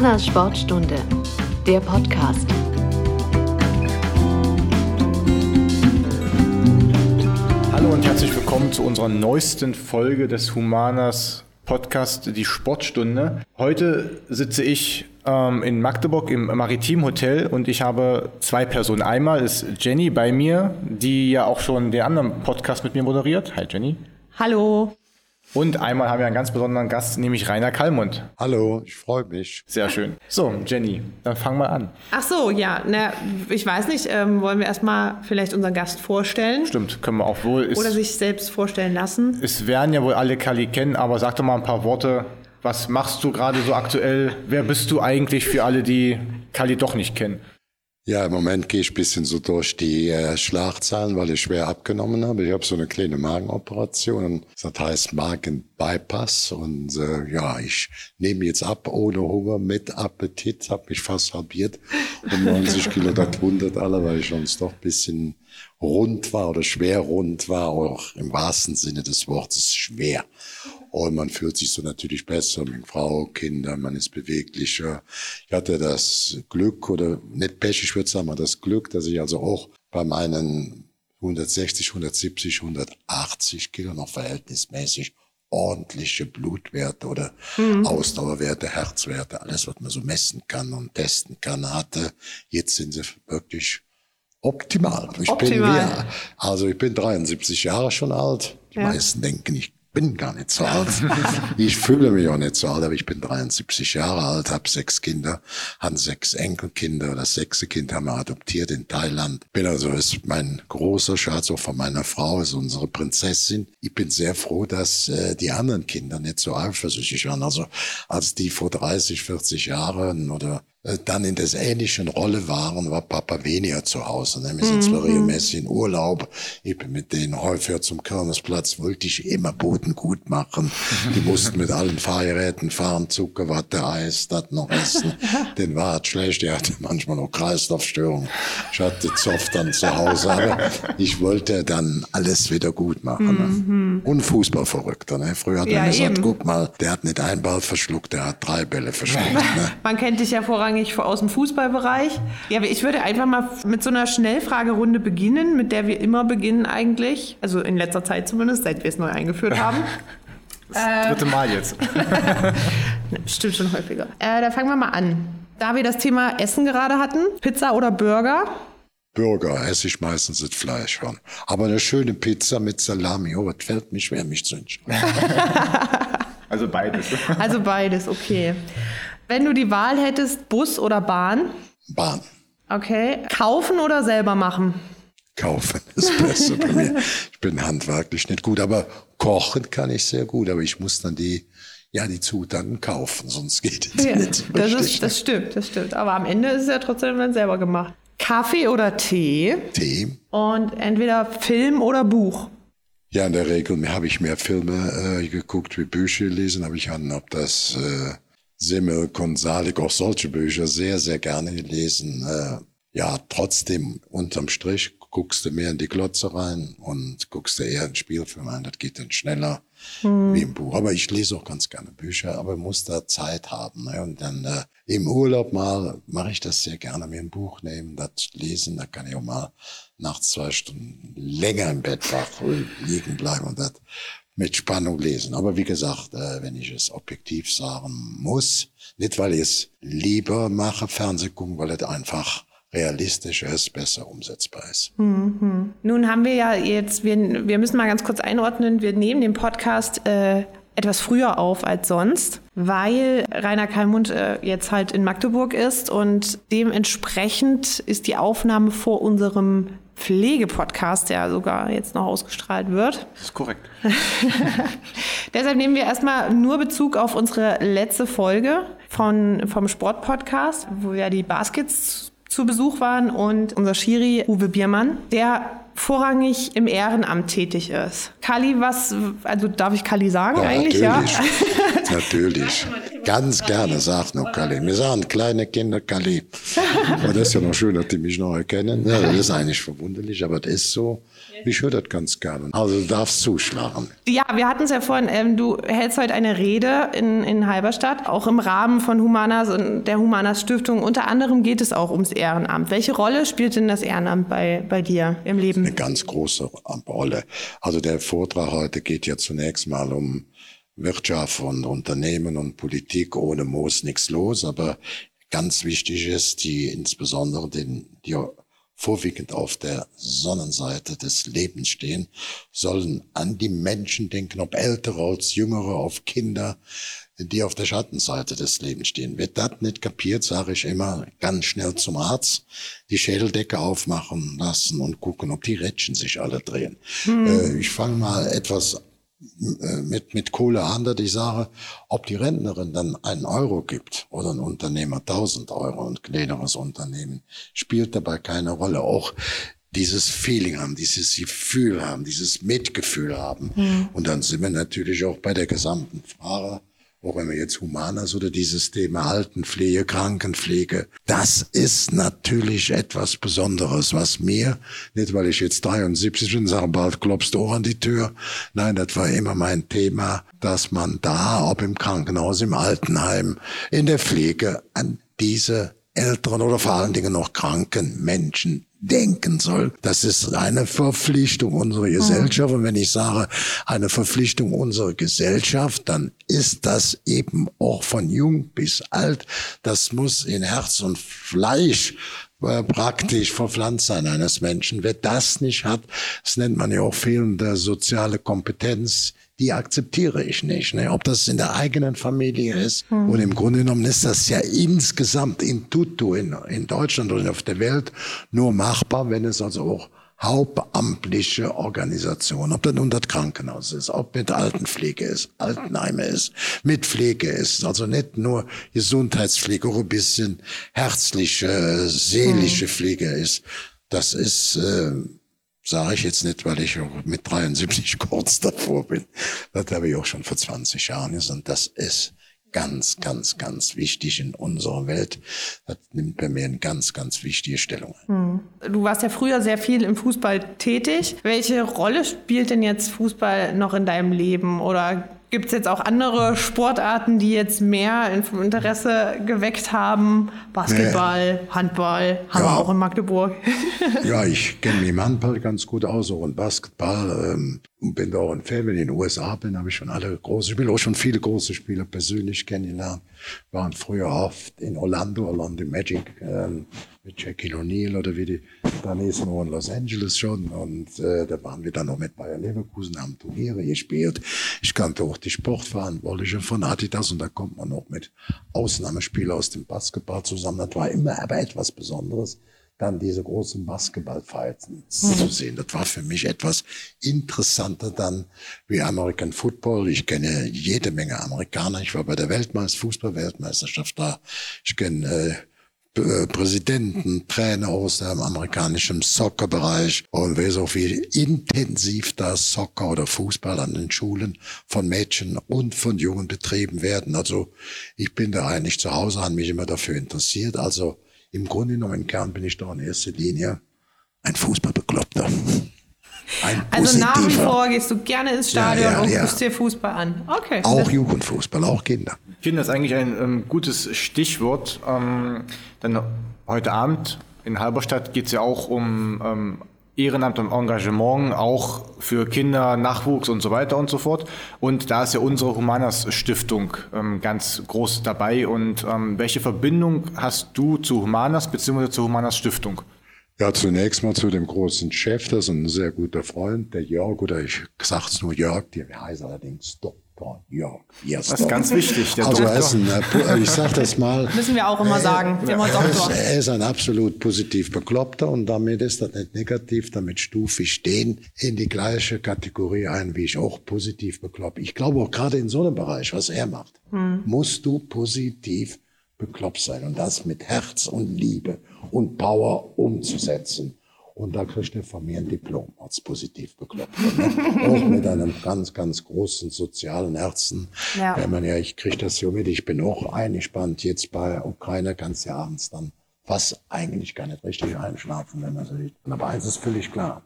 Humanas Sportstunde, der Podcast. Hallo und herzlich willkommen zu unserer neuesten Folge des Humanas Podcast, die Sportstunde. Heute sitze ich ähm, in Magdeburg im Maritim Hotel und ich habe zwei Personen. Einmal ist Jenny bei mir, die ja auch schon den anderen Podcast mit mir moderiert. Hi Jenny. Hallo. Und einmal haben wir einen ganz besonderen Gast, nämlich Rainer Kallmund. Hallo, ich freue mich. Sehr schön. So, Jenny, dann fang mal an. Ach so, ja, na, ich weiß nicht, ähm, wollen wir erstmal vielleicht unseren Gast vorstellen? Stimmt, können wir auch wohl. Ist, Oder sich selbst vorstellen lassen? es werden ja wohl alle Kali kennen, aber sag doch mal ein paar Worte. Was machst du gerade so aktuell? Wer bist du eigentlich für alle, die Kali doch nicht kennen? Ja, im Moment gehe ich bisschen so durch die äh, Schlagzeilen, weil ich schwer abgenommen habe. Ich habe so eine kleine Magenoperation, das heißt Magenbypass. Und äh, ja, ich nehme jetzt ab ohne Hunger, mit Appetit, habe mich fast halbiert. Und 90 Kilo, das wundert alle, weil ich sonst doch bisschen rund war oder schwer rund war, auch im wahrsten Sinne des Wortes schwer. Und man fühlt sich so natürlich besser mit Frau, Kinder, man ist beweglicher. Ich hatte das Glück oder nicht Pech, ich würde sagen mal das Glück, dass ich also auch bei meinen 160, 170, 180 Kilo noch verhältnismäßig ordentliche Blutwerte oder Ausdauerwerte, Herzwerte, alles, was man so messen kann und testen kann, hatte. Jetzt sind sie wirklich optimal. Ich bin Optimal. ja, also ich bin 73 Jahre schon alt. Die Ja. meisten denken, ich bin gar nicht so alt. ich fühle mich auch nicht so alt, aber ich bin 73 Jahre alt, habe sechs Kinder, habe sechs Enkelkinder. Das sechste Kind haben wir adoptiert in Thailand. Bin also ist mein großer Schatz auch von meiner Frau, ist unsere Prinzessin. Ich bin sehr froh, dass äh, die anderen Kinder nicht so eifersüchtig waren. Also als die vor 30, 40 Jahren oder dann in der ähnlichen Rolle waren, war Papa weniger zu Hause. Ne? Wir sind zwar regelmäßig in Urlaub. Ich bin mit denen häufiger zum Kirmesplatz, wollte ich immer Boden gut machen. Die mussten mit allen Fahrgeräten fahren, Zucker, Watte, Eis, das noch essen. Den war es schlecht, der hatte manchmal noch Kreislaufstörungen. Ich hatte Zoff dann zu Hause, aber ich wollte dann alles wieder gut machen. Ne? Und Fußballverrückter. Ne? Früher hat Ja, man gesagt, eben. guck mal, der hat nicht einen Ball verschluckt, der hat drei Bälle verschluckt. Ne? Man kennt dich ja vorrangig aus dem Fußballbereich. Ja, ich würde einfach mal mit so einer Schnellfragerunde beginnen, mit der wir immer beginnen eigentlich. Also in letzter Zeit zumindest, seit wir es neu eingeführt haben. Das dritte Mal jetzt. Stimmt schon häufiger. Äh, da fangen wir mal an. Da wir das Thema Essen gerade hatten, Pizza oder Burger? Burger esse ich meistens das Fleisch von. Aber eine schöne Pizza mit Salami, oh, das fällt mir schwer, mich zu entscheiden. Also beides. Also beides, okay. Wenn du die Wahl hättest, Bus oder Bahn? Bahn. Okay. Kaufen oder selber machen? Kaufen ist besser bei mir. Ich bin handwerklich nicht gut, aber kochen kann ich sehr gut. Aber ich muss dann die, ja, die Zutaten kaufen, sonst geht es Ja, nicht. das, ist, das stimmt, das stimmt. Aber am Ende ist es ja trotzdem dann selber gemacht. Kaffee oder Tee? Tee. Und entweder Film oder Buch. Ja, in der Regel habe ich mehr Filme äh, geguckt wie Bücher gelesen, aber ich habe ob das äh, Simmel, Konsalik, auch solche Bücher sehr, sehr gerne gelesen. Äh, ja, trotzdem unterm Strich guckst du mehr in die Glotze rein und guckst du eher einen Spielfilm ein, das geht dann schneller wie im Buch. Aber ich lese auch ganz gerne Bücher, aber muss da Zeit haben. Ne? Und dann äh, im Urlaub mal mache ich das sehr gerne, mir ein Buch nehmen, das lesen, da kann ich auch mal nachts zwei Stunden länger im Bett wach liegen bleiben und das mit Spannung lesen. Aber wie gesagt, äh, wenn ich es objektiv sagen muss, nicht weil ich es lieber mache, Fernseh gucken, weil es einfach realistischer ist, besser umsetzbar ist. Nun haben wir ja jetzt, wir, wir müssen mal ganz kurz einordnen, wir nehmen den Podcast äh, etwas früher auf als sonst, weil Rainer Kalmund äh, jetzt halt in Magdeburg ist und dementsprechend ist die Aufnahme vor unserem Pflegepodcast, der sogar jetzt noch ausgestrahlt wird. Das ist korrekt. Deshalb nehmen wir erstmal nur Bezug auf unsere letzte Folge von, vom Sportpodcast, wo ja die Baskets zu Besuch waren und unser Schiri Uwe Biermann, der vorrangig im Ehrenamt tätig ist. Kali, was, also darf ich Kali sagen eigentlich? natürlich. natürlich. Ganz gerne, sagt noch Kali. Wir sagen kleine Kinder Kali. Aber das ist ja noch schön, dass die mich noch erkennen. Ja, das ist eigentlich verwunderlich, aber das ist so. Ich höre das ganz gerne. Also du darfst zuschlagen. Ja, wir hatten es ja vorhin, ähm, du hältst heute eine Rede in, in Halberstadt, auch im Rahmen von Humanas und der Humanas Stiftung. Unter anderem geht es auch ums Ehrenamt. Welche Rolle spielt denn das Ehrenamt bei, bei dir im Leben? Eine ganz große Rolle. Also der Vortrag heute geht ja zunächst mal um Wirtschaft und Unternehmen und Politik. Ohne Moos nichts los. Aber ganz wichtig ist, die insbesondere den, die vorwiegend auf der Sonnenseite des Lebens stehen, sollen an die Menschen denken, ob ältere als jüngere, auf Kinder, die auf der Schattenseite des Lebens stehen. Wird das nicht kapiert, sage ich immer ganz schnell zum Arzt, die Schädeldecke aufmachen lassen und gucken, ob die Rädchen sich alle drehen. Hm. ich fange mal etwas äh, mit, mit Kohle an, dass ich sage, ob die Rentnerin dann einen Euro gibt oder ein Unternehmer tausend Euro und kleineres Unternehmen, spielt dabei keine Rolle. Auch dieses Feeling haben, dieses Gefühl haben, dieses Mitgefühl haben. Mhm. Und dann sind wir natürlich auch bei der gesamten Frage, auch wenn wir jetzt Humanas oder dieses Thema Altenpflege, Krankenpflege, das ist natürlich etwas Besonderes, was mir, nicht weil ich jetzt 73 bin, sage, bald klopfst du auch an die Tür. Nein, das war immer mein Thema, dass man da, ob im Krankenhaus, im Altenheim, in der Pflege, an diese älteren oder vor allen Dingen noch kranken Menschen denken soll. Das ist eine Verpflichtung unserer mhm. Gesellschaft. Und wenn ich sage, eine Verpflichtung unserer Gesellschaft, dann ist das eben auch von jung bis alt. Das muss in Herz und Fleisch äh, praktisch verpflanzt sein eines Menschen. Wer das nicht hat, das nennt man ja auch fehlende soziale Kompetenz, die akzeptiere ich nicht. Ne? Ob das in der eigenen Familie ist. Mhm. Und im Grunde genommen ist das ja insgesamt in tutto in, in Deutschland und auf der Welt nur machbar, wenn es also auch hauptamtliche Organisationen, ob das nun das Krankenhaus ist, ob mit Altenpflege ist, Altenheime ist, mit Pflege ist, also nicht nur Gesundheitspflege, auch ein bisschen herzliche, seelische mhm. Pflege ist. Das ist, äh, Sage ich jetzt nicht, weil ich mit 73 kurz davor bin. Das habe ich auch schon vor 20 Jahren gesagt. Das ist ganz, ganz, ganz wichtig in unserer Welt. Das nimmt bei mir eine ganz, ganz wichtige Stellung Hm. Du warst ja früher sehr viel im Fußball tätig. Welche Rolle spielt denn jetzt Fußball noch in deinem Leben? Oder Gibt es jetzt auch andere Sportarten, die jetzt mehr Interesse geweckt haben? Basketball, nee. Handball, haben ja. wir auch in Magdeburg. ja, ich kenne mich im Handball ganz gut aus, auch in Basketball. Ähm, und bin da auch ein Fan. Wenn ich in den USA bin, habe ich schon alle große Spiele, auch schon viele große Spieler persönlich kennengelernt. Waren früher oft in Orlando, Orlando Magic, ähm, mit Jackie O'Neal oder wie die ist noch in Los Angeles schon. Und äh, da waren wir dann noch mit Bayer Leverkusen, haben Turniere gespielt. Ich kannte auch die Sportverantwortliche von Adidas und da kommt man auch mit Ausnahmespielern aus dem Basketball zusammen. Das war immer aber etwas Besonderes dann diese großen Basketballfights mhm. zu sehen. Das war für mich etwas interessanter dann wie American Football. Ich kenne jede Menge Amerikaner. Ich war bei der Weltmeister, Fußball-Weltmeisterschaft da. Ich kenne äh, Präsidenten, Trainer aus dem amerikanischen Soccer-Bereich und weiß auch, wie intensiv das Soccer oder Fußball an den Schulen von Mädchen und von Jungen betrieben werden. Also ich bin da eigentlich zu Hause, habe mich immer dafür interessiert. Also im Grunde genommen, im Kern bin ich da in erster Linie ein Fußballbekloppter. Ein also nach wie vor gehst du gerne ins Stadion ja, ja, und guckst dir Fußball an. Okay. Auch Jugendfußball, auch Kinder. Ich finde das eigentlich ein ähm, gutes Stichwort. Ähm, denn heute Abend in Halberstadt geht es ja auch um ähm, Ehrenamt und Engagement, auch für Kinder, Nachwuchs und so weiter und so fort. Und da ist ja unsere Humanas Stiftung ähm, ganz groß dabei. Und ähm, welche Verbindung hast du zu Humanas bzw. zur Humanas Stiftung? Ja, zunächst mal zu dem großen Chef, das ist ein sehr guter Freund, der Jörg, oder ich sag's nur Jörg, der heißt allerdings Doc. Jörg. Yes, das ist ganz wichtig. Der also ist ein, äh, ich sag das mal. Müssen wir auch immer sagen. Er, er ist ein absolut positiv Bekloppter und damit ist das nicht negativ. Damit stufe ich den in die gleiche Kategorie ein, wie ich auch positiv bekloppt. Ich glaube auch gerade in so einem Bereich, was er macht, hm. musst du positiv bekloppt sein und das mit Herz und Liebe und Power umzusetzen. Und da kriegt er von mir ein Diplom als positiv bekloppt. Ne? Auch mit einem ganz, ganz großen sozialen Herzen. Ja. Wenn man ja, ich kriege das so mit, ich bin auch eingespannt. Jetzt bei Ukraine kannst du ja abends dann fast eigentlich gar nicht richtig einschlafen, wenn man so sieht. Aber eins ist völlig klar.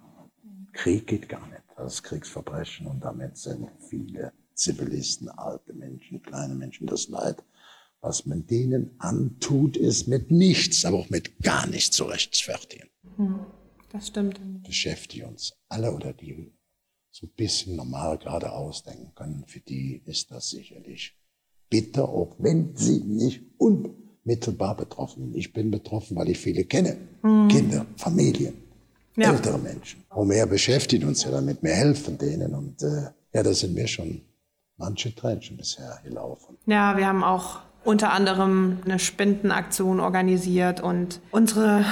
Krieg geht gar nicht. Das ist Kriegsverbrechen und damit sind viele Zivilisten, alte Menschen, kleine Menschen das Leid. Was man denen antut, ist mit nichts, aber auch mit gar nichts zu rechtfertigen. Das stimmt. Beschäftigen uns alle oder die so ein bisschen normal gerade ausdenken können, für die ist das sicherlich bitter, auch wenn sie nicht unmittelbar betroffen sind. Ich bin betroffen, weil ich viele kenne. Kinder, Familien, Ja. ältere Menschen. Und wir beschäftigen uns ja damit, wir helfen denen. Und äh, ja, da sind mir schon manche Tränchen bisher gelaufen. Ja, wir haben auch unter anderem eine Spendenaktion organisiert und unsere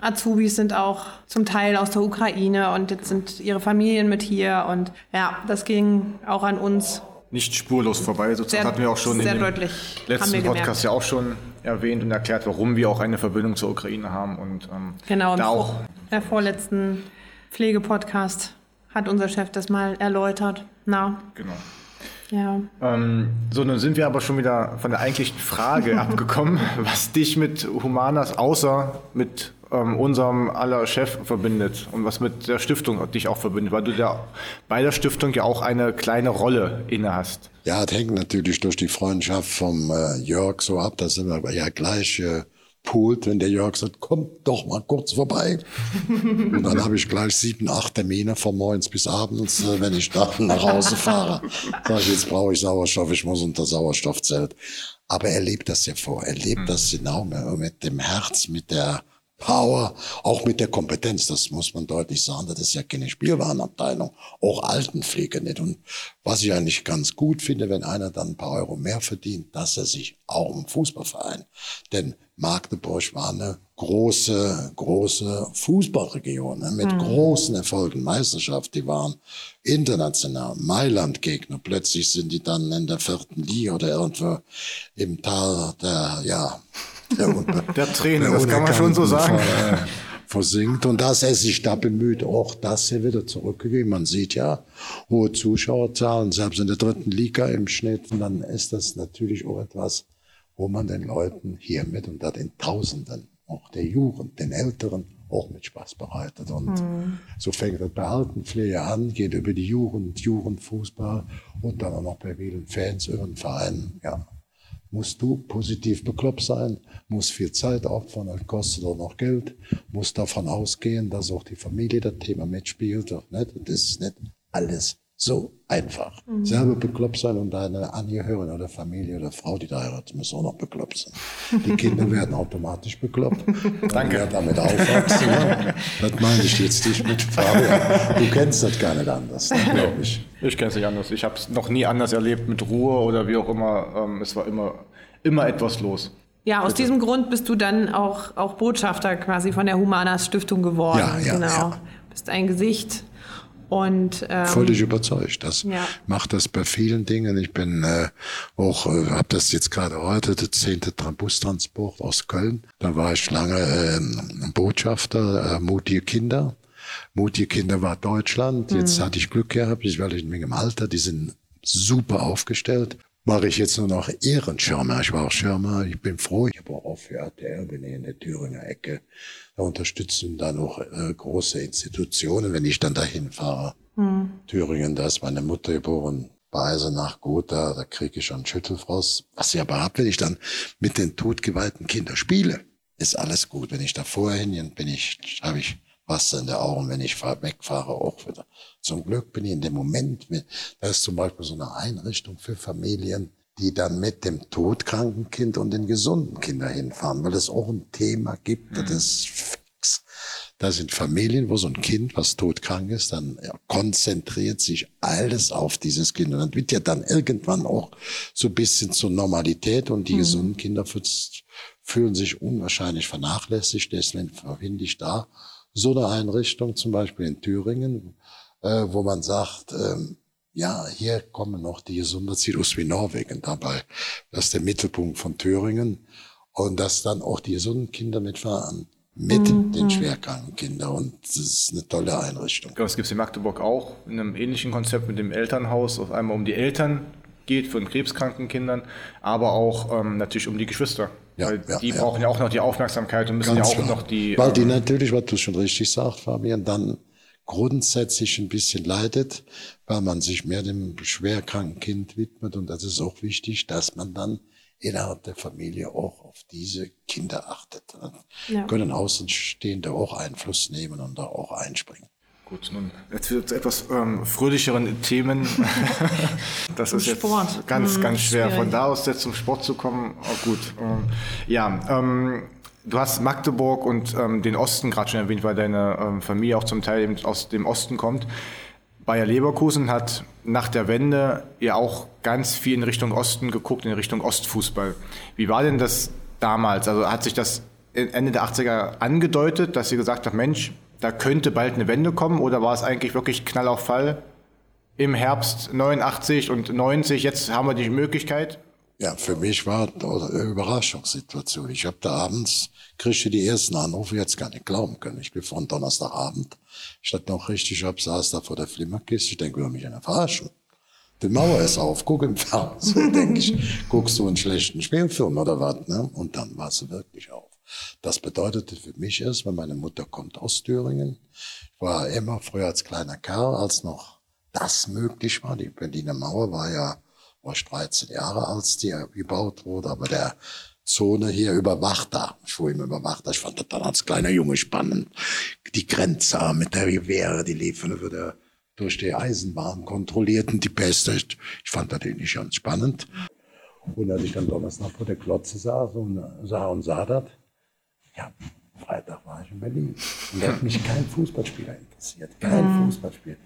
Azubis sind auch zum Teil aus der Ukraine und jetzt sind ihre Familien mit hier und ja, das ging auch an uns. Nicht spurlos vorbei. Sozusagen Sehr- hatten wir auch schon in sehr dem deutlich, letzten. Podcast ja auch schon erwähnt und erklärt, warum wir auch eine Verbindung zur Ukraine haben. Und ähm, Genau, da auch der vorletzten Pflegepodcast hat unser Chef das mal erläutert. Na, genau. Ja. Ähm, so, nun sind wir aber schon wieder von der eigentlichen Frage abgekommen, was dich mit Humanas außer mit ähm, unserem aller Chef verbindet und was mit der Stiftung dich auch verbindet, weil du da bei der Stiftung ja auch eine kleine Rolle inne hast. Ja, das hängt natürlich durch die Freundschaft vom äh, Jörg so ab. Da sind wir ja gleich äh, poolt, wenn der Jörg sagt, kommt doch mal kurz vorbei. Und dann habe ich gleich sieben, acht Termine von morgens bis abends, äh, wenn ich nach, nach Hause fahre. Sag ich, jetzt brauche ich Sauerstoff, ich muss unter Sauerstoffzelt. Aber er lebt das ja vor. Er lebt das genau mit dem Herz, mit der Power, auch mit der Kompetenz, das muss man deutlich sagen, das ist ja keine Spielwarenabteilung, auch Altenpflege nicht. Und was ich eigentlich ganz gut finde, wenn einer dann ein paar Euro mehr verdient, dass er sich auch im Fußballverein, denn Magdeburg war eine große, große Fußballregion ne, mit großen Erfolgen, Meisterschaft, die waren international, Mailand-Gegner, plötzlich sind die dann in der vierten Liga oder irgendwo im Tal der, ja, der, Unbe Der Tränen, das kann man schon so sagen. Ver- versinkt. Und dass er sich da bemüht, auch das hier wieder zurückgegeben. Man sieht ja hohe Zuschauerzahlen, selbst in der dritten Liga im Schnitt. Und dann ist das natürlich auch etwas, wo man den Leuten hiermit und da den Tausenden, auch der Jugend, den Älteren, auch mit Spaß bereitet. Und so fängt das bei Altenpflege an, geht über die Jugend, Jugendfußball und dann auch noch bei vielen Fans über den Verein. Ja, musst du positiv bekloppt sein, musst viel Zeit opfern, das kostet auch noch Geld, musst davon ausgehen, dass auch die Familie das Thema mitspielt. Das ist nicht alles so einfach. Selber bekloppt sein und deine Angehörigen oder Familie oder Frau, die da heiratet, muss auch noch bekloppt sein. Die Kinder werden automatisch bekloppt. Danke. Wer damit aufwachsen, ja. das meine ich jetzt nicht mit Fabian. Du kennst das gar nicht anders, ne, glaube ich. Ich kenne es nicht anders. Ich habe es noch nie anders erlebt mit Ruhe oder wie auch immer. Ähm, es war immer, immer etwas los. Ja, aus diesem Grund bist du dann auch, auch Botschafter quasi von der Humanas Stiftung geworden. Ja, ja, genau. ja. Bist ein Gesicht und ähm, Völlig überzeugt. Das Ja. macht das bei vielen Dingen. Ich bin äh, auch, äh, habe das jetzt gerade heute, der zehnte Tra- Bustransport aus Köln. Da war ich lange ähm, Botschafter, äh, mutige Kinder. Mutige Kinder war Deutschland. Jetzt hatte ich Glück gehabt, ich war in im Alter, die sind super aufgestellt. Mache ich jetzt nur noch Ehrenschirmer. Ich war auch Schirmer. Ich bin froh. Ich habe auch für RTL, bin ich in der Thüringer Ecke. Da unterstützen dann auch äh, große Institutionen, wenn ich dann dahin fahre. Thüringen, da ist meine Mutter geboren. Bei Eisenach gut, da, kriege ich schon Schüttelfrost. Was ich aber hab, wenn ich dann mit den totgeweihten Kindern spiele, ist alles gut. Wenn ich da vorher hin bin, ich, habe ich Wasser in der Augen, wenn ich fahr, wegfahre, auch wieder. Zum Glück bin ich in dem Moment, da ist zum Beispiel so eine Einrichtung für Familien, die dann mit dem todkranken Kind und den gesunden Kindern hinfahren, weil es auch ein Thema gibt, das ist fix. Da sind Familien, wo so ein Kind, was todkrank ist, dann konzentriert sich alles auf dieses Kind. Und das wird ja dann irgendwann auch so ein bisschen zur Normalität und die gesunden Kinder fühlen sich unwahrscheinlich vernachlässigt. Deswegen verbinde ich da so eine Einrichtung, zum Beispiel in Thüringen, äh, wo man sagt, ähm, ja, hier kommen noch die Gesundheitszielos wie Norwegen dabei. Das ist der Mittelpunkt von Thüringen. Und dass dann auch die gesunden Kinder mitfahren. mit mhm. den schwerkranken Kindern. Und das ist eine tolle Einrichtung. Das gibt es in Magdeburg auch, in einem ähnlichen Konzept mit dem Elternhaus, auf einmal um die Eltern geht von krebskranken Kindern, aber auch ähm, natürlich um die Geschwister. Ja, weil ja, die ja. brauchen ja auch noch die Aufmerksamkeit und müssen Ganz ja auch klar. noch die. Weil die ähm, natürlich, was du schon richtig sagst, Fabian, dann grundsätzlich ein bisschen leidet, weil man sich mehr dem schwerkranken Kind widmet. Und das ist auch wichtig, dass man dann innerhalb der Familie auch auf diese Kinder achtet. Dann ja. können Außenstehende auch Einfluss nehmen und da auch einspringen. Gut, nun jetzt wird etwas ähm, fröhlicheren Themen. das ist jetzt ganz, hm, ganz schwer. Schwierig. Von da aus jetzt zum Sport zu kommen, oh, gut. Ähm, ja, ähm, du hast Magdeburg und ähm, den Osten gerade schon erwähnt, weil deine ähm, Familie auch zum Teil aus dem Osten kommt. Bayer Leverkusen hat nach der Wende ja auch ganz viel in Richtung Osten geguckt, in Richtung Ostfußball. Wie war denn das damals? Also hat sich das Ende der 80er angedeutet, dass ihr gesagt habt, Mensch, da könnte bald eine Wende kommen oder war es eigentlich wirklich Knall auf Fall im Herbst 89 und 90, jetzt haben wir die Möglichkeit? Ja, für mich war eine Überraschungssituation. Ich habe da abends, kriegte die ersten Anrufe, jetzt gar nicht glauben können. Ich bin von Donnerstagabend, statt noch richtig ab, saß da vor der Flimmerkiste, ich denke, wir mich einer verarschen. Die Mauer ist auf, guck im Fernsehen, denke ich, guckst du einen schlechten Spielfilm oder was, ne? Und dann war sie wirklich auf. Das bedeutete für mich erst, weil meine Mutter kommt aus Thüringen. Ich war immer früher als kleiner Kerl, als noch das möglich war. Die Berliner Mauer war ja, war ich 13 Jahre, als die gebaut wurde, aber der Zone hier überwacht da. Ich fuhr immer überwacht da. Ich fand das dann als kleiner Junge spannend. Die Grenzer mit der Rivere, die liefen über durch die Eisenbahn kontrollierten die Peste. Ich fand das eigentlich ganz spannend. Und als ich dann Donnerstag vor der Klotze saß und sah und sah das, ja, Freitag war ich in Berlin. Und da hat mich kein Fußballspieler interessiert. Kein mhm. Fußballspieler.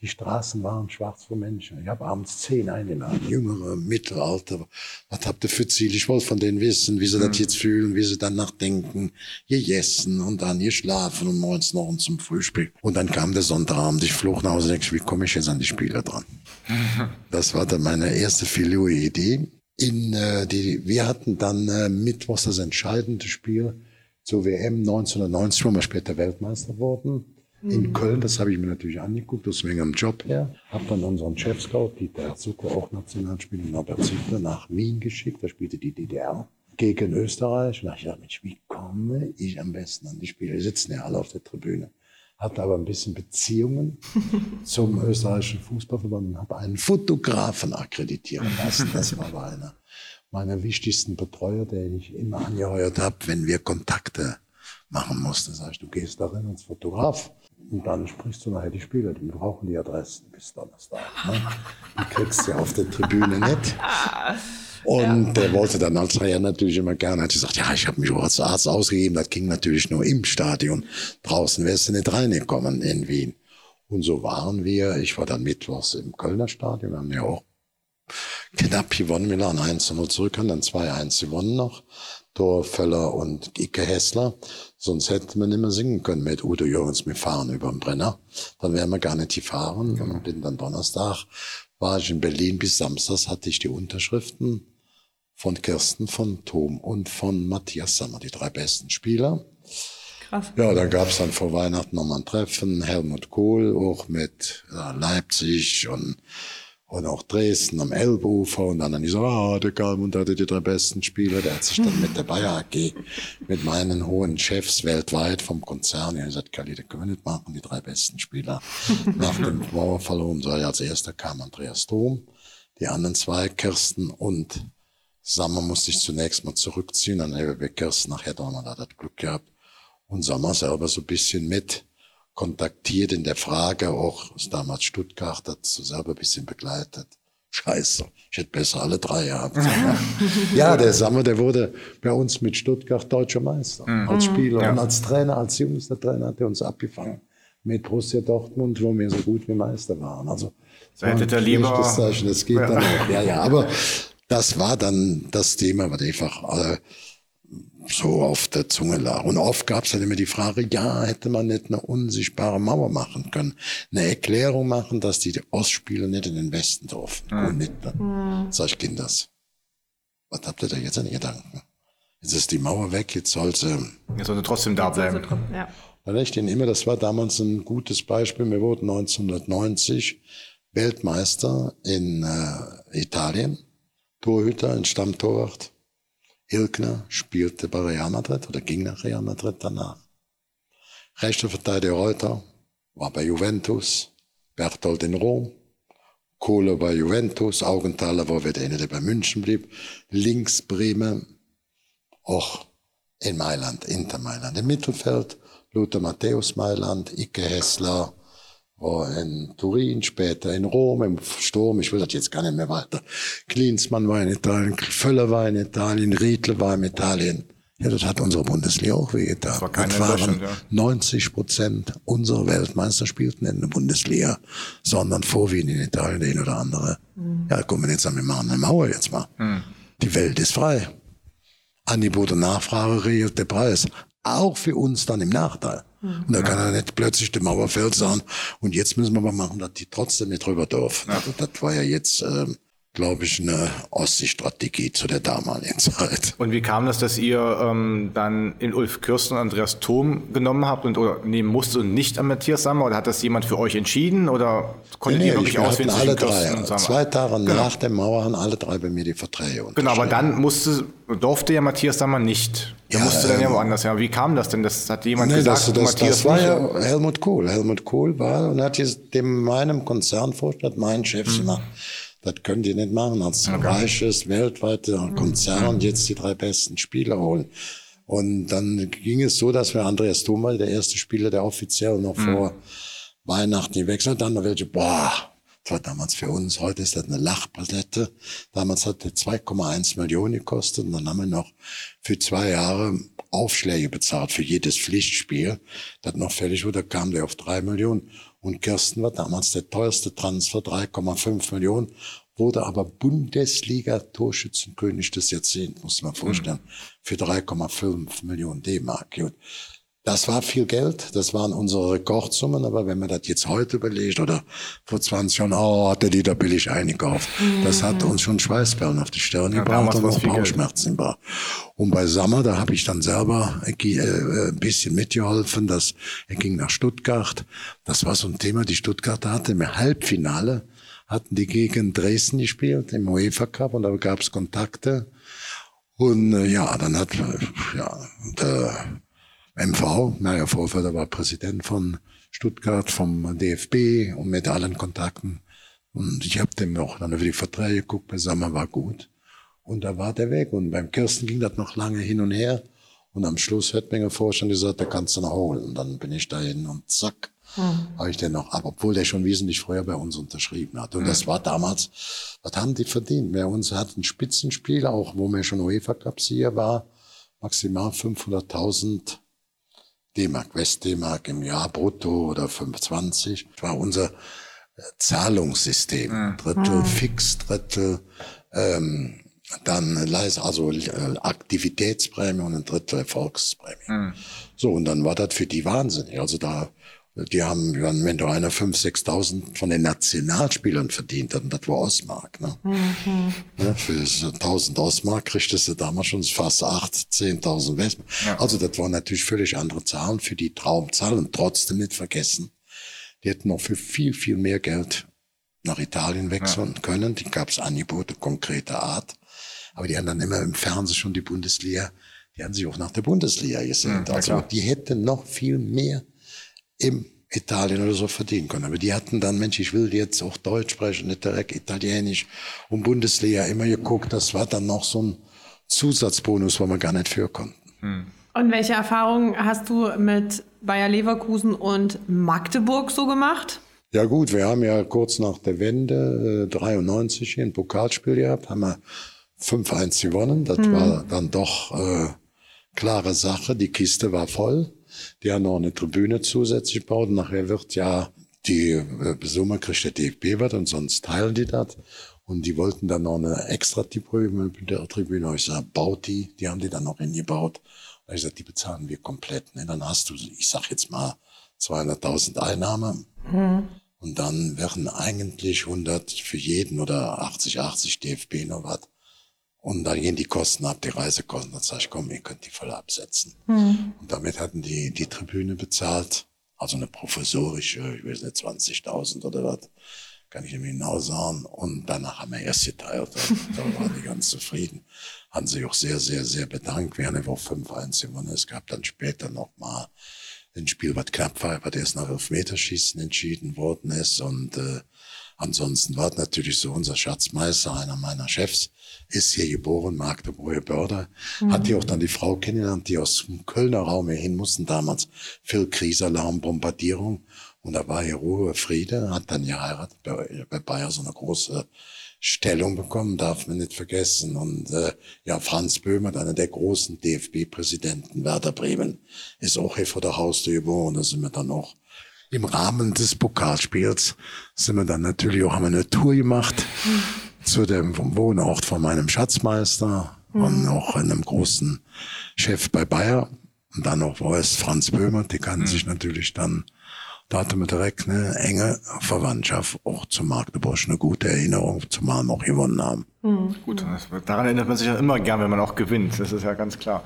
Die Straßen waren schwarz für Menschen. Ich habe abends zehn eingeladen, jüngere, Mittelalter. Was habt ihr für Ziel? Ich wollte von denen wissen, wie sie mhm. das jetzt fühlen, wie sie danach denken. Hier essen und dann hier schlafen und morgens noch zum Frühstück. Und dann kam der Sonntagabend, ich flog nach Hause und dachte, wie komme ich jetzt an die Spieler dran? Das war dann meine erste Filio-Idee. In, äh, die, wir hatten dann äh, mittwochs das entscheidende Spiel zur WM 1990, wo wir später Weltmeister wurden. In mhm. Köln, das habe ich mir natürlich angeguckt, aus wegen am Job her. Habe dann unseren Chef-Scout, Dieter Herzog, auch Nationalspieler, Norbert Ziegler, nach Wien geschickt. Da spielte die DDR gegen Österreich. Und da ich dachte, Mensch, wie komme ich am besten an die Spiele? Die sitzen ja alle auf der Tribüne. Hatte aber ein bisschen Beziehungen zum österreichischen Fußballverband und habe einen Fotografen akkreditieren lassen. Das war aber einer meiner wichtigsten Betreuer, den ich immer angeheuert habe, wenn wir Kontakte machen mussten. Das heißt, du gehst darin als Fotograf und dann sprichst du nachher die Spieler, die brauchen die Adressen bis Donnerstag. Ne? Die kriegst du auf der Tribüne nicht. Und der wollte dann als Trainer natürlich immer gerne, hat gesagt, ja, ich habe mich auch als Arzt ausgegeben, das ging natürlich nur im Stadion. Draußen wärst du nicht reingekommen in Wien. Und so waren wir, ich war dann mittwochs im Kölner Stadion, haben ja auch knapp gewonnen. Wir lagen 1-0 zurück, haben dann 2-1 gewonnen noch. Tor Völler und Icke Hessler. Sonst hätten wir nicht mehr singen können mit Udo Jürgens, wir fahren über den Brenner. Dann wären wir gar nicht gefahren. Genau. Und bin dann Donnerstag, war ich in Berlin bis Samstags, hatte ich die Unterschriften von Kirsten, von Tom und von Matthias Sammer, die drei besten Spieler. Krass. Ja, da gab's dann vor Weihnachten nochmal ein Treffen, Helmut Kohl, auch mit äh, Leipzig und und auch Dresden am Elbufer. Und dann so, ah, der Galmund hatte die drei besten Spieler, der hat sich dann mit der Bayer AG, mit meinen hohen Chefs weltweit vom Konzern, ja, gesagt, Kali, der können wir nicht machen, die drei besten Spieler. Nach dem Mauerfall und so, als erster kam Andreas Dom, die anderen zwei, Kirsten und Sammer musste ich zunächst mal zurückziehen, dann wir Kirsten nachher da hat Glück gehabt. Und Sammer selber so ein bisschen mit kontaktiert in der Frage, auch aus damals Stuttgart, hat so selber ein bisschen begleitet. Scheiße, ich hätte besser alle drei gehabt. ja, der Sammer, der wurde bei uns mit Stuttgart deutscher Meister. Mhm. Als Spieler ja. und als Trainer, als jüngster Trainer hat er uns abgefangen. Mit Borussia Dortmund, wo wir so gut wie Meister waren. Also, so hätte er lieber. Das das geht ja. dann auch. Ja, ja, aber das war dann das Thema, was einfach, äh, so auf der Zunge lag. Und oft gab es dann immer die Frage, ja, hätte man nicht eine unsichtbare Mauer machen können, eine Erklärung machen, dass die Ostspieler nicht in den Westen durften. Mhm. Und nicht, dann. Mhm. Sag ich, Kinders, was habt ihr da jetzt an Gedanken? Jetzt ist die Mauer weg, jetzt soll sie. Jetzt soll sie trotzdem da bleiben. Also, ja. Ich den immer, das war damals ein gutes Beispiel. Wir wurden 1990 Weltmeister in äh, Italien. Torhüter, ein Stammtorwart. Ilkner spielte bei Real Madrid oder ging nach Real Madrid danach. Rechter Verteidiger Reuter war bei Juventus. Berthold in Rom. Kohle bei Juventus. Augenthaler war wieder einer, der bei München blieb. Links Bremen. Auch in Mailand, Inter Mailand. Im Mittelfeld Lothar Matthäus Mailand, Ike Hessler, in Turin, später in Rom, im Sturm, ich will das jetzt gar nicht mehr weiter. Klinsmann war in Italien, Völler war in Italien, Riedle war in Italien. Ja, das hat unsere Bundesliga auch wehgetan. Das war keine das waren Deutschland, ja. 90 Prozent unserer Weltmeister spielten in der Bundesliga, sondern vorwiegend in Italien, der ein oder andere. Ja, guck mal, jetzt an, wir machen eine Mauer jetzt mal. Die Welt ist frei. Angebot und Nachfrage regelt der Preis. Auch für uns dann im Nachteil. Und da kann er nicht plötzlich der Mauerfeld sagen, und jetzt müssen wir mal machen, dass die trotzdem nicht drüber dürfen. Also das war ja jetzt, ähm, glaube ich, eine Ostseestrategie zu der damaligen Zeit. Und wie kam das, dass ihr ähm, dann in Ulf Kürsten und Andreas Thom genommen habt und oder nehmen musstet und nicht an Matthias Sammer? Oder hat das jemand für euch entschieden? Oder konntet ihr wirklich wir auswählen alle drei. und Sammer? Zwei Tage nach dem Mauer haben alle drei bei mir die Verträge Genau, aber dann musste, durfte ja Matthias Sammer nicht. Der Ja, musste dann ja ähm, woanders. Ja, wie kam das denn? Das hat jemand Nee, gesagt, das, das, Matthias das war ja Helmut Kohl. Helmut Kohl war und hat jetzt dem meinem Konzernvorstand, meinen Chefs Mhm. gemacht, das können die nicht machen, als reiches, weltweiter Mhm. Konzern jetzt die drei besten Spieler holen. Und dann ging es so, dass wir Andreas Thoma, der erste Spieler, der offiziell noch Mhm. vor Weihnachten gewechselt hat, dann noch welche, boah, das war damals für uns, heute ist das eine Lachpalette. Damals hat der 2,1 Millionen gekostet und dann haben wir noch für zwei Jahre Aufschläge bezahlt für jedes Pflichtspiel. Das noch fällig wurde, kam der auf drei Millionen. Und Kirsten war damals der teuerste Transfer, 3,5 Millionen, wurde aber Bundesliga-Torschützenkönig des Jahrzehnts, muss man vorstellen, für 3,5 Millionen D-Mark. Das war viel Geld, das waren unsere Rekordsummen, aber wenn man das jetzt heute überlegt oder vor 20 Jahren, oh, hat der die da billig eingekauft, das hat uns schon Schweißperlen auf die Stirn gebracht damals und auch. Bauchschmerzen gebracht. Und bei Sammer, da habe ich dann selber äh, äh, ein bisschen mitgeholfen, das, er ging nach Stuttgart, das war so ein Thema, die Stuttgarter hatte im Halbfinale, hatten die gegen Dresden gespielt, im UEFA Cup, und da gab es Kontakte. Und äh, ja, dann hat äh, ja, der MV, naja, Vorfelder war Präsident von Stuttgart, vom DFB und mit allen Kontakten. Und ich habe dem noch dann über die Verträge geguckt, bei Sammer war gut. Und da war der weg. Und beim Kirsten ging das noch lange hin und her. Und am Schluss hat mir der Vorstand gesagt, da kannst du noch holen. Und dann bin ich dahin und zack, habe ich den noch ab, obwohl der schon wesentlich früher bei uns unterschrieben hat. Und das war damals, was haben die verdient? Wer uns hat ein Spitzenspiel, auch wo mir schon UEFA Cup Sieger war, maximal 500.000 D-Mark, West-D-Mark im Jahr brutto oder 25. Das war unser äh, Zahlungssystem. Drittel fix, Drittel ähm, dann leise, also äh, Aktivitätsprämie und ein Drittel Erfolgsprämie. So, und dann war das für die wahnsinnig. Also da, die haben, wenn du einer 5.000, 6.000 von den Nationalspielern verdient hat, und das war Ostmark. Ne? Ne, für so 1000 Ostmark kriegtest du damals schon fast 8.000, 10.000 Westmark. Also das waren natürlich völlig andere Zahlen für die Traumzahlen und trotzdem nicht vergessen, die hätten noch für viel, viel mehr Geld nach Italien wechseln können. Die gab es Angebote konkreter Art. Aber die haben dann immer im Fernsehen schon die Bundesliga, die haben sich auch nach der Bundesliga gesehen. ja, also die hätten noch viel mehr im Italien oder so verdienen können. Aber die hatten dann, Mensch, ich will jetzt auch Deutsch sprechen, nicht direkt Italienisch. Und Bundesliga immer geguckt, das war dann noch so ein Zusatzbonus, wo wir gar nicht für konnten. Und welche Erfahrungen hast du mit Bayer Leverkusen und Magdeburg so gemacht? Ja gut, wir haben ja kurz nach der Wende, äh, 93, hier ein Pokalspiel gehabt, haben wir 5-1 gewonnen. Das war dann doch äh, klare Sache. Die Kiste war voll. Die haben noch eine Tribüne zusätzlich gebaut. Nachher wird ja die äh, Summe kriegt der DFB was und sonst teilen die das. Und die wollten dann noch eine extra Tribüne. Ich sag, baut die. Die haben die dann noch hingebaut. Und ich sag, die bezahlen wir komplett. Ne? Dann hast du, ich sag jetzt mal, 200.000 Einnahmen. Und dann wären eigentlich 100 für jeden oder 80, 80 DFB noch was. Und dann gehen die Kosten ab, die Reisekosten. Dann sage ich, komm, ihr könnt die voll absetzen. Mhm. Und damit hatten die die Tribüne bezahlt. Also eine professorische, ich weiß nicht, 20.000 oder was. Kann ich nämlich genau sagen. Und danach haben wir erst geteilt. Da, waren die ganz zufrieden. Haben sich auch sehr, sehr, sehr bedankt. Wir haben einfach 5-1 gewonnen. Es gab dann später noch mal ein Spiel, was knapp war, was erst nach Elfmeterschießen entschieden worden ist. Und äh, ansonsten war natürlich so unser Schatzmeister, einer meiner Chefs, ist hier geboren, Magdeburger Börder. Mhm. Hat hier auch dann die Frau kennengelernt, die aus dem Kölner Raum hier hin mussten damals. Phil Krisalarm, Bombardierung. Und da war hier Ruhe, Friede, hat dann geheiratet, bei, bei Bayer so eine große Stellung bekommen, darf man nicht vergessen. Und äh, ja, Franz Böhmer, einer der großen DFB-Präsidenten, Werder Bremen, ist auch hier vor der Haustür geboren. Da sind wir dann auch im Rahmen des Pokalspiels, sind wir dann natürlich auch, haben eine Tour gemacht mhm. zu dem Wohnort von meinem Schatzmeister mhm. und auch einem großen Chef bei Bayer. Und dann noch war es Franz Böhmer, die kannten mhm. sich natürlich dann da hatte man direkt eine enge Verwandtschaft auch zu Magdeburg, eine gute Erinnerung, zumal wir auch gewonnen haben. Mhm. Gut, daran erinnert man sich ja immer gern, wenn man auch gewinnt, das ist ja ganz klar.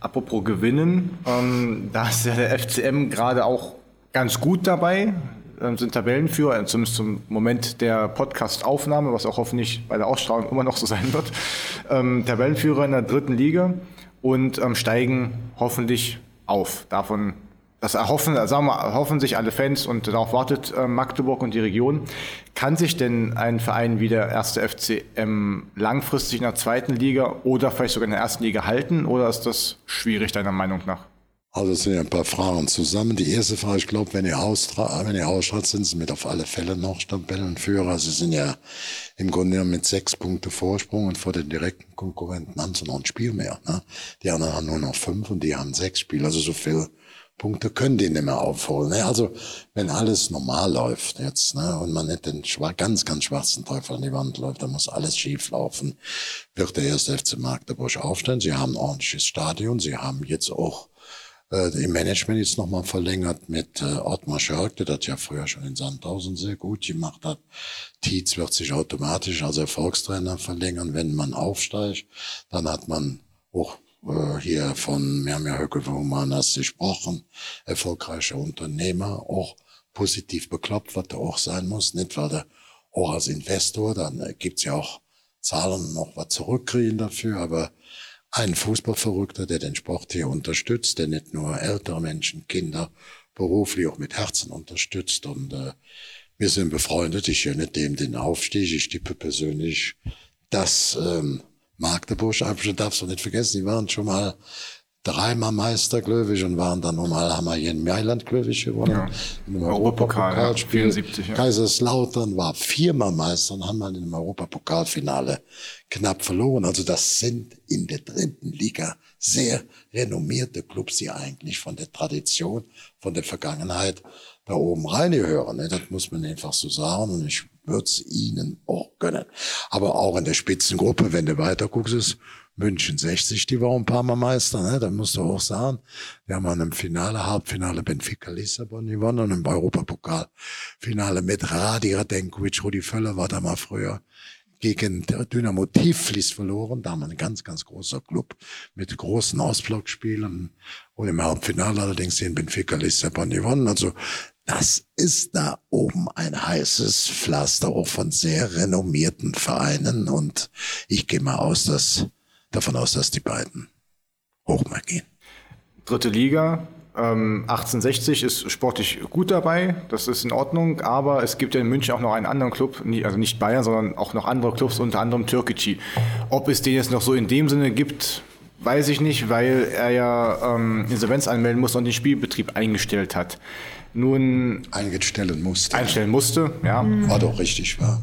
Apropos gewinnen, ähm, da ist ja der FCM gerade auch ganz gut dabei, ähm, sind Tabellenführer, zumindest zum Moment der Podcast-Aufnahme, was auch hoffentlich bei der Ausstrahlung immer noch so sein wird. Ähm, Tabellenführer in der dritten Liga und ähm, steigen hoffentlich auf. Davon das erhoffen, sagen wir, erhoffen sich alle Fans und darauf wartet äh, Magdeburg und die Region. Kann sich denn ein Verein wie der erste FCM langfristig in der zweiten Liga oder vielleicht sogar in der ersten Liga halten oder ist das schwierig deiner Meinung nach? Also es sind ja ein paar Fragen zusammen. Die erste Frage, ich glaube, wenn ihr ausstrahlt, wenn ihr ausstrahlt, sind sie mit auf alle Fälle noch Tabellenführer. Sie sind ja im Grunde genommen mit sechs Punkte Vorsprung und vor den direkten Konkurrenten haben sie noch ein Spiel mehr. Ne? Die anderen haben nur noch fünf und die haben sechs Spiele. Also so viel Punkte können die nicht mehr aufholen. Ne? Also wenn alles normal läuft jetzt ne, und man nicht den ganz, ganz schwarzen Teufel an die Wand läuft, dann muss alles schief laufen, wird der erste FC Magdeburg aufstellen. Sie haben ein ordentliches Stadion, sie haben jetzt auch äh, im Management jetzt nochmal verlängert mit äh, Ottmar Schörk, der das ja früher schon in Sandhausen sehr gut gemacht hat. Tietz wird sich automatisch als Erfolgstrainer verlängern, wenn man aufsteigt. Dann hat man auch äh, hier von, wir haben ja Höcke Humanas gesprochen, erfolgreicher Unternehmer, auch positiv bekloppt, was er auch sein muss, nicht weil er auch als Investor, dann äh, gibt's ja auch Zahlen noch was zurückkriegen dafür, aber ein Fußballverrückter, der den Sport hier unterstützt, der nicht nur ältere Menschen, Kinder beruflich auch mit Herzen unterstützt und äh, wir sind befreundet. Ich gönne dem den Aufstieg. Ich tippe persönlich, dass ähm, Magdeburg, einfach darfst du nicht vergessen, die waren schon mal dreimal Meister, ich, und waren dann nochmal, haben wir hier in Mailand, ich, gewonnen. Ja. Im Europapokal, ja, 74, ja. Kaiserslautern war viermal Meister und haben in dem Europapokalfinale knapp verloren. Also das sind in der dritten Liga sehr renommierte Clubs, die eigentlich von der Tradition, von der Vergangenheit da oben reingehören. Ne? Das muss man einfach so sagen. Und ich wird's ihnen auch gönnen. Aber auch in der Spitzengruppe, wenn du weiter guckst, ist München 60, die war ein paar Mal Meister, ne? Da musst du auch sagen, wir haben an einem Finale, Halbfinale Benfica Lissabon gewonnen und im Europapokal-Finale mit Radi Radenkovic, Rudi Völler war da mal früher gegen Dynamo Tiflis verloren. Da haben wir ein ganz, ganz großer Club mit großen Ausblockspielen und im Halbfinale allerdings den Benfica Lissabon gewonnen. Also das ist da oben ein heißes Pflaster auch von sehr renommierten Vereinen und ich gehe mal aus, dass, davon aus, dass die beiden hoch mal gehen. Dritte Liga, ähm, 1860 ist sportlich gut dabei, das ist in Ordnung, aber es gibt ja in München auch noch einen anderen Club, also nicht Bayern, sondern auch noch andere Clubs, unter anderem Türkgücü. Ob es den jetzt noch so in dem Sinne gibt, weiß ich nicht, weil er ja ähm, Insolvenz anmelden muss und den Spielbetrieb eingestellt hat nun einstellen musste. Einstellen musste, ja. War doch richtig, war.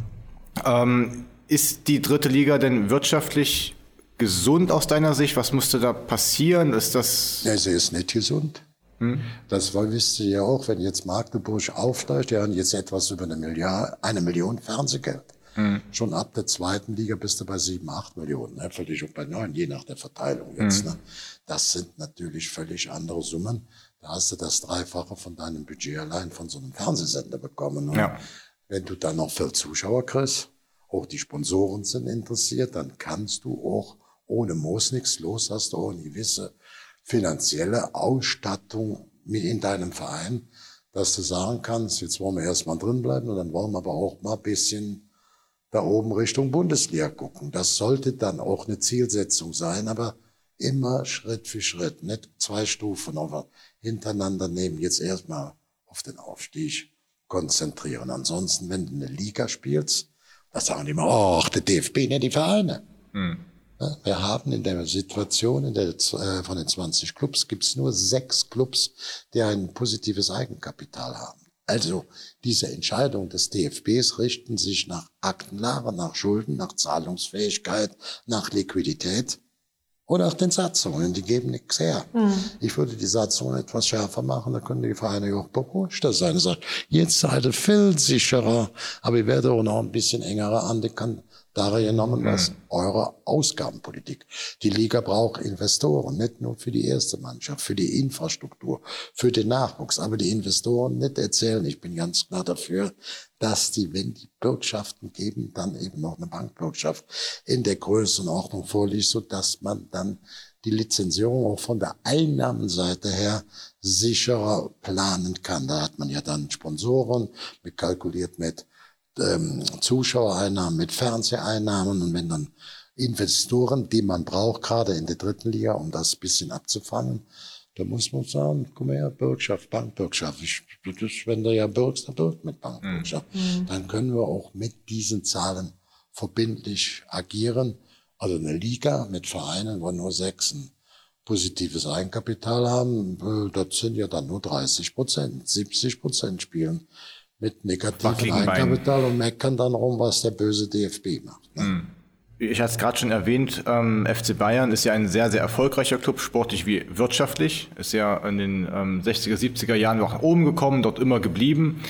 Ähm, ist die dritte Liga denn wirtschaftlich gesund aus deiner Sicht? Was musste da passieren? Ist das. Ja, sie ist nicht gesund. Hm? Das wisst ihr ja auch, wenn jetzt Magdeburg aufsteigt, die haben jetzt etwas über eine Milliarde, eine Million Fernsehgeld. Hm. Schon ab der zweiten Liga bist du bei sieben, acht Millionen, ne? völlig auch bei neun, je nach der Verteilung jetzt. Hm. Ne? Das sind natürlich völlig andere Summen. Da hast du das Dreifache von deinem Budget allein von so einem Fernsehsender bekommen. Und ja. wenn du dann noch viel Zuschauer kriegst auch die Sponsoren sind interessiert, dann kannst du auch ohne Moos nichts los, hast du auch eine gewisse finanzielle Ausstattung mit in deinem Verein, dass du sagen kannst, jetzt wollen wir erstmal drin bleiben und dann wollen wir aber auch mal ein bisschen da oben Richtung Bundesliga gucken. Das sollte dann auch eine Zielsetzung sein, aber immer Schritt für Schritt, nicht zwei Stufen aber hintereinander nehmen. Jetzt erstmal auf den Aufstieg konzentrieren. Ansonsten, wenn du eine Liga spielst, da sagen die immer, oh, der DFB, nicht die Vereine. Hm. Wir haben in der Situation, in der, äh, von den 20 Clubs, gibt es nur sechs Clubs, die ein positives Eigenkapital haben. Also diese Entscheidungen des DFBs richten sich nach Aktenlage, nach Schulden, nach Zahlungsfähigkeit, nach Liquidität und nach den Satzungen. Die geben nichts her. Mhm. Ich würde die Satzungen etwas schärfer machen, da können die Vereine auch beruhigter sein. Ich sage, jetzt seid ihr viel sicherer, aber ich werde auch noch ein bisschen engerer an die darin genommen, was mhm. eure Ausgabenpolitik. Die Liga braucht Investoren, nicht nur für die erste Mannschaft, für die Infrastruktur, für den Nachwuchs. Aber die Investoren nicht erzählen, ich bin ganz klar dafür, dass die, wenn die Bürgschaften geben, dann eben noch eine Bankbürgschaft in der Größenordnung vorliegt, so dass man dann die Lizenzierung auch von der Einnahmenseite her sicherer planen kann. Da hat man ja dann Sponsoren, mit kalkuliert mit ähm, Zuschauereinnahmen, mit Fernseheinnahmen und wenn dann Investoren, die man braucht, gerade in der dritten Liga, um das bisschen abzufangen, da muss man sagen, guck mal her, Bürgschaft, Bankbürgschaft. Ich, das, wenn du ja bürgst, dann bürgt mit Bankbürgschaft. Mhm. Dann können wir auch mit diesen Zahlen verbindlich agieren. Also eine Liga mit Vereinen, wo nur sechs ein positives Eigenkapital haben, äh, das sind ja dann nur 30 Prozent. 70 Prozent spielen mit negativem Eigenkapital und meckern dann rum, was der böse DFB macht. Ne? Mhm. Ich hatte es gerade schon erwähnt, ähm, FC Bayern ist ja ein sehr, sehr erfolgreicher Club, sportlich wie wirtschaftlich. Ist ja in den ähm, 60er, 70er Jahren nach oben gekommen, dort immer geblieben.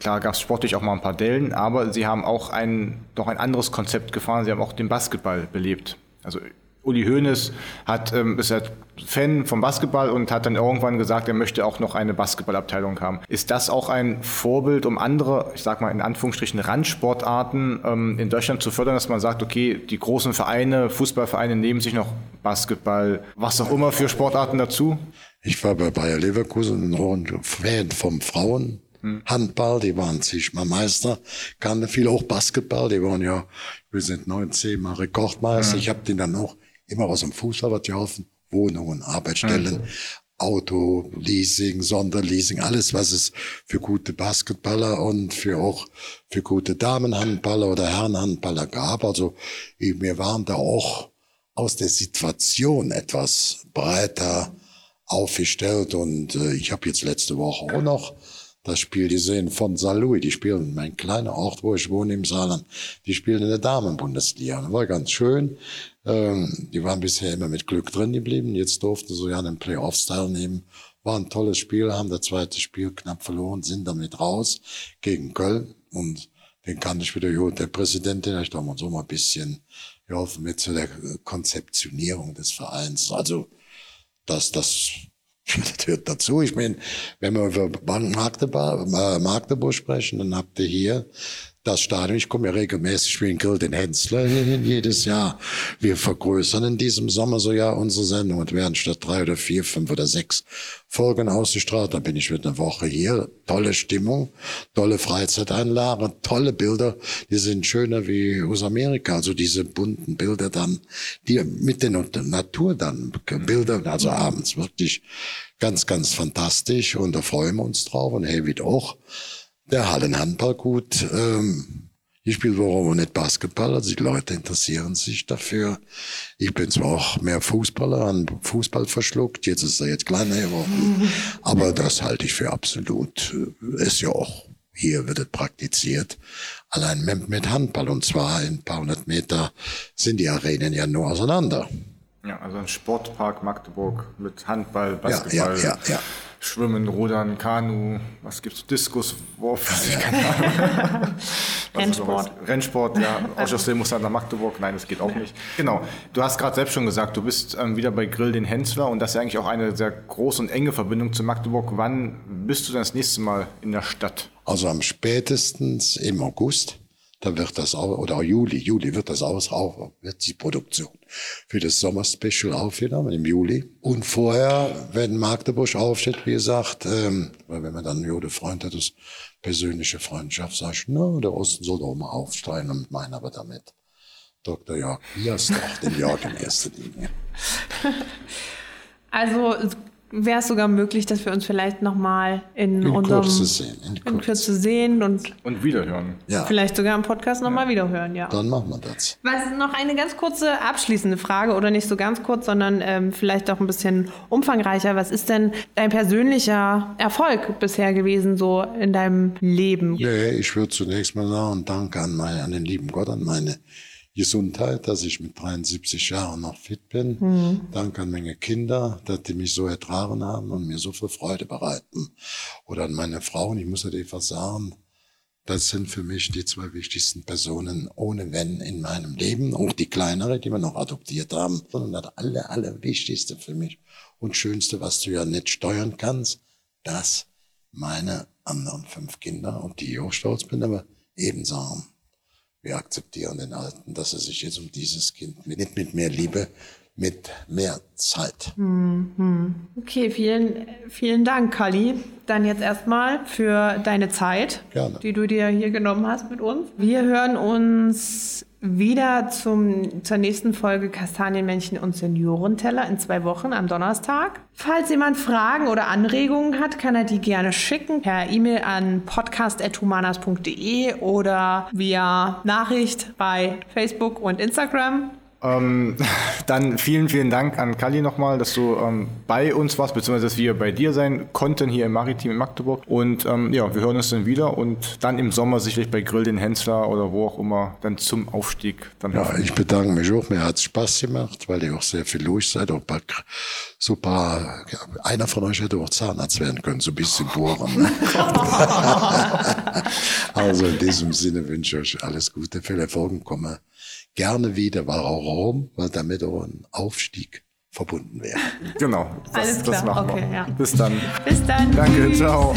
Klar gab es sportlich auch mal ein paar Dellen, aber sie haben auch ein, doch ein anderes Konzept gefahren. Sie haben auch den Basketball belebt. Also Uli Hoeneß hat, ähm, ist ja Fan vom Basketball und hat dann irgendwann gesagt, er möchte auch noch eine Basketballabteilung haben. Ist das auch ein Vorbild, um andere, ich sag mal in Anführungsstrichen Randsportarten ähm, in Deutschland zu fördern, dass man sagt, okay, die großen Vereine, Fußballvereine nehmen sich noch Basketball, was auch immer für Sportarten dazu? Ich war bei Bayer Leverkusen ein Fan vom Frauen. Handball, die waren zigmal Meister, kannte viel auch Basketball, die waren ja, wir sind neun, zehn Mal Rekordmeister. Mhm. Ich habe den dann auch immer aus dem Fußball was geholfen. Wohnungen, Arbeitsstellen, mhm. Auto, Leasing, Sonderleasing, alles, was es für gute Basketballer und für auch für gute Damenhandballer oder Herrenhandballer gab. Also wir waren da auch aus der Situation etwas breiter aufgestellt und äh, ich habe jetzt letzte Woche auch noch das Spiel gesehen von Saarlouis. Die spielen, mein kleiner Ort, wo ich wohne im Saarland, die spielen in der Damenbundesliga. Das war ganz schön. Ähm, die waren bisher immer mit Glück drin geblieben. Jetzt durften sie ja an den Playoffs teilnehmen. War ein tolles Spiel, haben das zweite Spiel knapp verloren, sind damit raus gegen Köln. Und den kann ich wieder, jo, der Präsidentin, ich darf mal so mal ein bisschen geholfen mit zu der Konzeptionierung des Vereins. Also, dass das, das hört dazu. Ich meine, wenn wir über Bank Magdeburg, äh, Magdeburg sprechen, dann habt ihr hier das Stadion. Ich komme ja regelmäßig wie ein Grill den Hensler jedes Jahr. Wir vergrößern in diesem Sommer so ja unsere Sendung und werden statt drei oder vier, fünf oder sechs Folgen ausgestrahlt. Dann bin ich mit einer Woche hier. Tolle Stimmung, tolle Freizeiteinlagen, tolle Bilder. Die sind schöner wie aus Amerika. Also diese bunten Bilder dann, die mit der Natur dann Bilder, also abends wirklich ganz, ganz fantastisch. Und da freuen wir uns drauf und David auch der Hallenhandball gut. Ähm, ich spiele warum nicht Basketball, also die Leute interessieren sich dafür. Ich bin zwar auch mehr Fußballer, an Fußball verschluckt, jetzt ist er jetzt kleiner geworden, aber das halte ich für absolut, äh, ist ja auch, hier wird es praktiziert, allein mit Handball und zwar in ein paar hundert Meter sind die Arenen ja nur auseinander. Ja, also ein Sportpark Magdeburg mit Handball, Basketball. Ja, ja, ja, ja. Schwimmen, Rudern, Kanu, was gibt's? Diskus, Wurf, ja, keine Ahnung. Rennsport. Rennsport, ja. Außerdem muss dann nach Magdeburg. Nein, das geht auch nicht. Genau. Du hast gerade selbst schon gesagt, du bist ähm, wieder bei Grill den Hensler und das ist ja eigentlich auch eine sehr große und enge Verbindung zu Magdeburg. Wann bist du dann das nächste Mal in der Stadt? Also am spätestens im August da wird das auch, oder Juli, Juli wird das aus, auch, wird die Produktion für das Sommerspecial aufgenommen im Juli. Und vorher, wenn Magdeburg aufsteht, wie gesagt, ähm, weil wenn man dann einen Jode Freund hat, das persönliche Freundschaft, sag ich, na, der Osten soll doch mal aufsteigen und mein aber damit. Dr. Jörg Biersdorf, den Jörg in erster Linie. Also wäre es sogar möglich, dass wir uns vielleicht nochmal in, In unserem Kürze sehen, in in Kürze. Sehen und Und wiederhören. Ja, vielleicht sogar im Podcast nochmal wiederhören, ja. dann machen wir das. Was noch eine ganz kurze abschließende Frage oder nicht so ganz kurz, sondern ähm, vielleicht auch ein bisschen umfangreicher. Was ist denn dein persönlicher Erfolg bisher gewesen so in deinem Leben? Nee, ich würde zunächst mal sagen, danke an, meine, an den lieben Gott, an meine Gesundheit, dass ich mit 73 Jahren noch fit bin. Danke an meine Kinder, dass die mich so ertragen haben und mir so viel Freude bereiten. Oder an meine Frau, und ich muss halt einfach sagen, das sind für mich die zwei wichtigsten Personen ohne Wenn in meinem Leben. Auch die kleinere, die wir noch adoptiert haben. Sondern das aller, allerwichtigste für mich und schönste, was du ja nicht steuern kannst, dass meine anderen fünf Kinder, und die ich auch stolz bin, aber eben sagen, wir akzeptieren den Alten, dass er sich jetzt um dieses Kind nicht mit mehr Liebe, mit mehr Zeit. Okay, vielen, vielen Dank, Kali. Dann jetzt erstmal für deine Zeit, Gerne. die du dir hier genommen hast mit uns. Wir hören uns wieder zum, zur nächsten Folge Kastanienmännchen und Seniorenteller in zwei Wochen am Donnerstag. Falls jemand Fragen oder Anregungen hat, kann er die gerne schicken per E-Mail an podcast.humanas.de oder via Nachricht bei Facebook und Instagram. Ähm, dann vielen, vielen Dank an Kali nochmal, dass du ähm, bei uns warst, beziehungsweise dass wir bei dir sein konnten hier im Maritim in Magdeburg. Und ähm, ja, wir hören uns dann wieder und dann im Sommer sicherlich bei Grill den Hensler oder wo auch immer dann zum Aufstieg. Dann Ja, ich bedanke mich auch. Mir hat es Spaß gemacht, weil ihr auch sehr viel los seid. Auch ein paar, so ein paar, einer von euch hätte auch Zahnarzt werden können, so ein bisschen bohren. Ne? also in diesem Sinne wünsche ich euch alles Gute, viel Erfolg und komme gerne wieder, weil auch Rom, weil damit auch ein Aufstieg verbunden wäre. Genau, das, Alles das klar, machen wir. okay, ja. Bis dann. Bis dann. Danke, Tschüss. ciao.